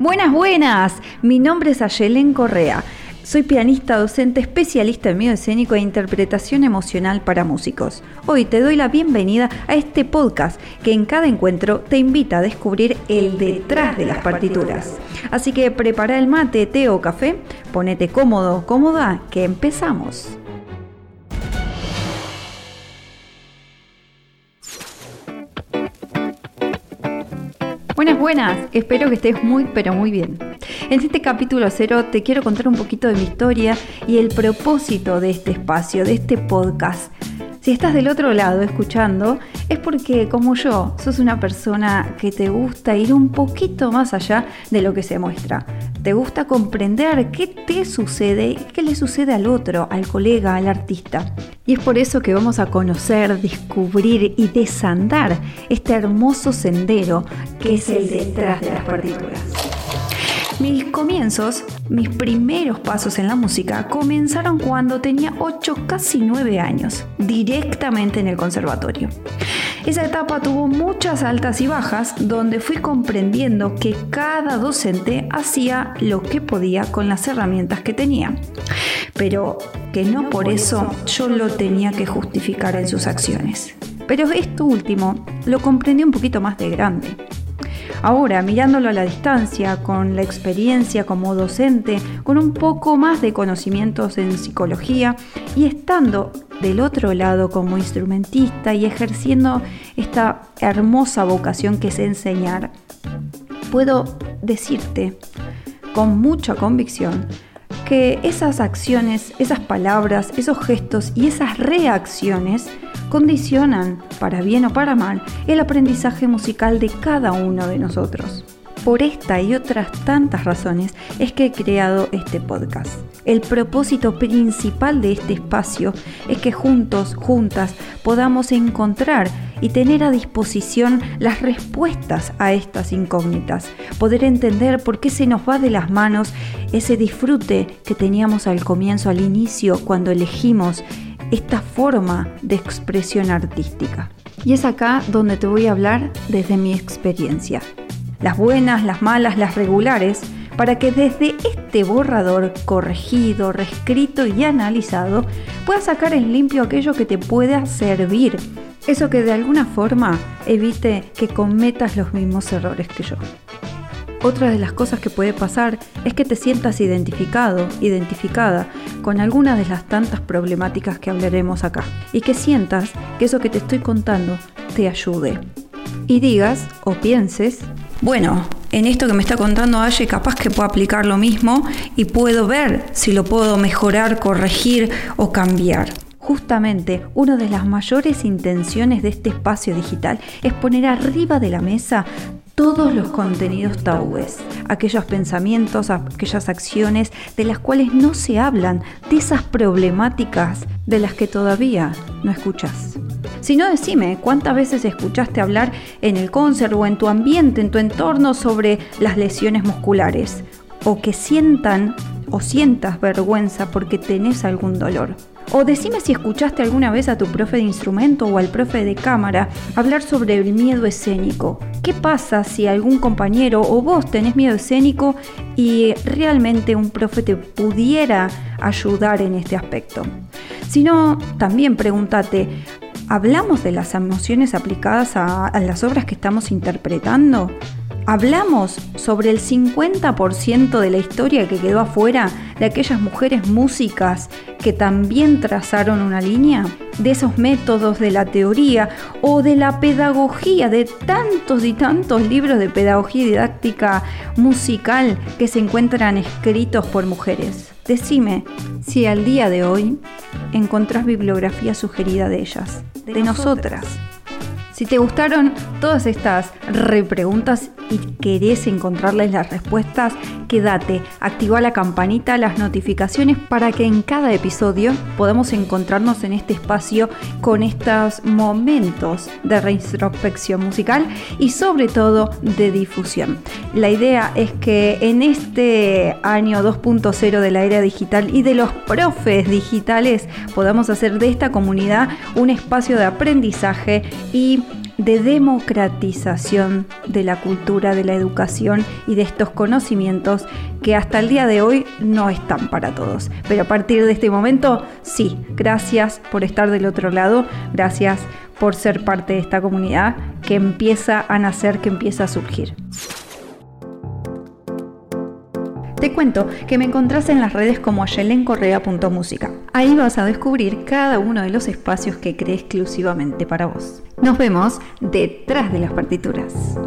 Buenas, buenas. Mi nombre es Ayelen Correa. Soy pianista, docente, especialista en medio escénico e interpretación emocional para músicos. Hoy te doy la bienvenida a este podcast que en cada encuentro te invita a descubrir el detrás de las partituras. Así que prepara el mate, té o café, ponete cómodo, cómoda, que empezamos. Buenas, buenas, espero que estés muy pero muy bien. En este capítulo cero te quiero contar un poquito de mi historia y el propósito de este espacio, de este podcast. Si estás del otro lado escuchando, es porque como yo, sos una persona que te gusta ir un poquito más allá de lo que se muestra. Te gusta comprender qué te sucede y qué le sucede al otro, al colega, al artista. Y es por eso que vamos a conocer, descubrir y desandar este hermoso sendero que es el detrás de las partituras. Mis comienzos, mis primeros pasos en la música, comenzaron cuando tenía 8, casi 9 años, directamente en el conservatorio. Esa etapa tuvo muchas altas y bajas, donde fui comprendiendo que cada docente hacía lo que podía con las herramientas que tenía, pero que no por eso yo lo tenía que justificar en sus acciones. Pero esto último lo comprendí un poquito más de grande. Ahora, mirándolo a la distancia, con la experiencia como docente, con un poco más de conocimientos en psicología y estando del otro lado como instrumentista y ejerciendo esta hermosa vocación que es enseñar, puedo decirte con mucha convicción que esas acciones, esas palabras, esos gestos y esas reacciones condicionan, para bien o para mal, el aprendizaje musical de cada uno de nosotros. Por esta y otras tantas razones es que he creado este podcast. El propósito principal de este espacio es que juntos, juntas, podamos encontrar y tener a disposición las respuestas a estas incógnitas, poder entender por qué se nos va de las manos ese disfrute que teníamos al comienzo, al inicio, cuando elegimos esta forma de expresión artística. Y es acá donde te voy a hablar desde mi experiencia. Las buenas, las malas, las regulares, para que desde este borrador corregido, reescrito y analizado puedas sacar en limpio aquello que te pueda servir. Eso que de alguna forma evite que cometas los mismos errores que yo. Otra de las cosas que puede pasar es que te sientas identificado, identificada con alguna de las tantas problemáticas que hablaremos acá y que sientas que eso que te estoy contando te ayude. Y digas o pienses, bueno, en esto que me está contando Aye capaz que puedo aplicar lo mismo y puedo ver si lo puedo mejorar, corregir o cambiar. Justamente una de las mayores intenciones de este espacio digital es poner arriba de la mesa todos los contenidos tabúes, aquellos pensamientos, aquellas acciones de las cuales no se hablan, de esas problemáticas de las que todavía no escuchas. Si no, decime cuántas veces escuchaste hablar en el concert o en tu ambiente, en tu entorno sobre las lesiones musculares, o que sientan o sientas vergüenza porque tenés algún dolor. O decime si escuchaste alguna vez a tu profe de instrumento o al profe de cámara hablar sobre el miedo escénico. ¿Qué pasa si algún compañero o vos tenés miedo escénico y realmente un profe te pudiera ayudar en este aspecto? Si no, también pregúntate, ¿hablamos de las emociones aplicadas a, a las obras que estamos interpretando? Hablamos sobre el 50% de la historia que quedó afuera de aquellas mujeres músicas que también trazaron una línea, de esos métodos de la teoría o de la pedagogía, de tantos y tantos libros de pedagogía didáctica musical que se encuentran escritos por mujeres. Decime si al día de hoy encontrás bibliografía sugerida de ellas, de, nosotras. Si te gustaron todas estas repreguntas y querés encontrarles las respuestas, quédate, activa la campanita, las notificaciones para que en cada episodio podamos encontrarnos en este espacio con estos momentos de reintrospección musical y sobre todo de difusión. La idea es que en este año 2.0 de la era digital y de los profes digitales podamos hacer de esta comunidad un espacio de aprendizaje y de democratización de la cultura, de la educación y de estos conocimientos que hasta el día de hoy no están para todos. Pero a partir de este momento, sí, gracias por estar del otro lado, gracias por ser parte de esta comunidad que empieza a nacer, que empieza a surgir. Te cuento que me encontrás en las redes como ayelencorrea.música. Ahí vas a descubrir cada uno de los espacios que creé exclusivamente para vos. Nos vemos detrás de las partituras.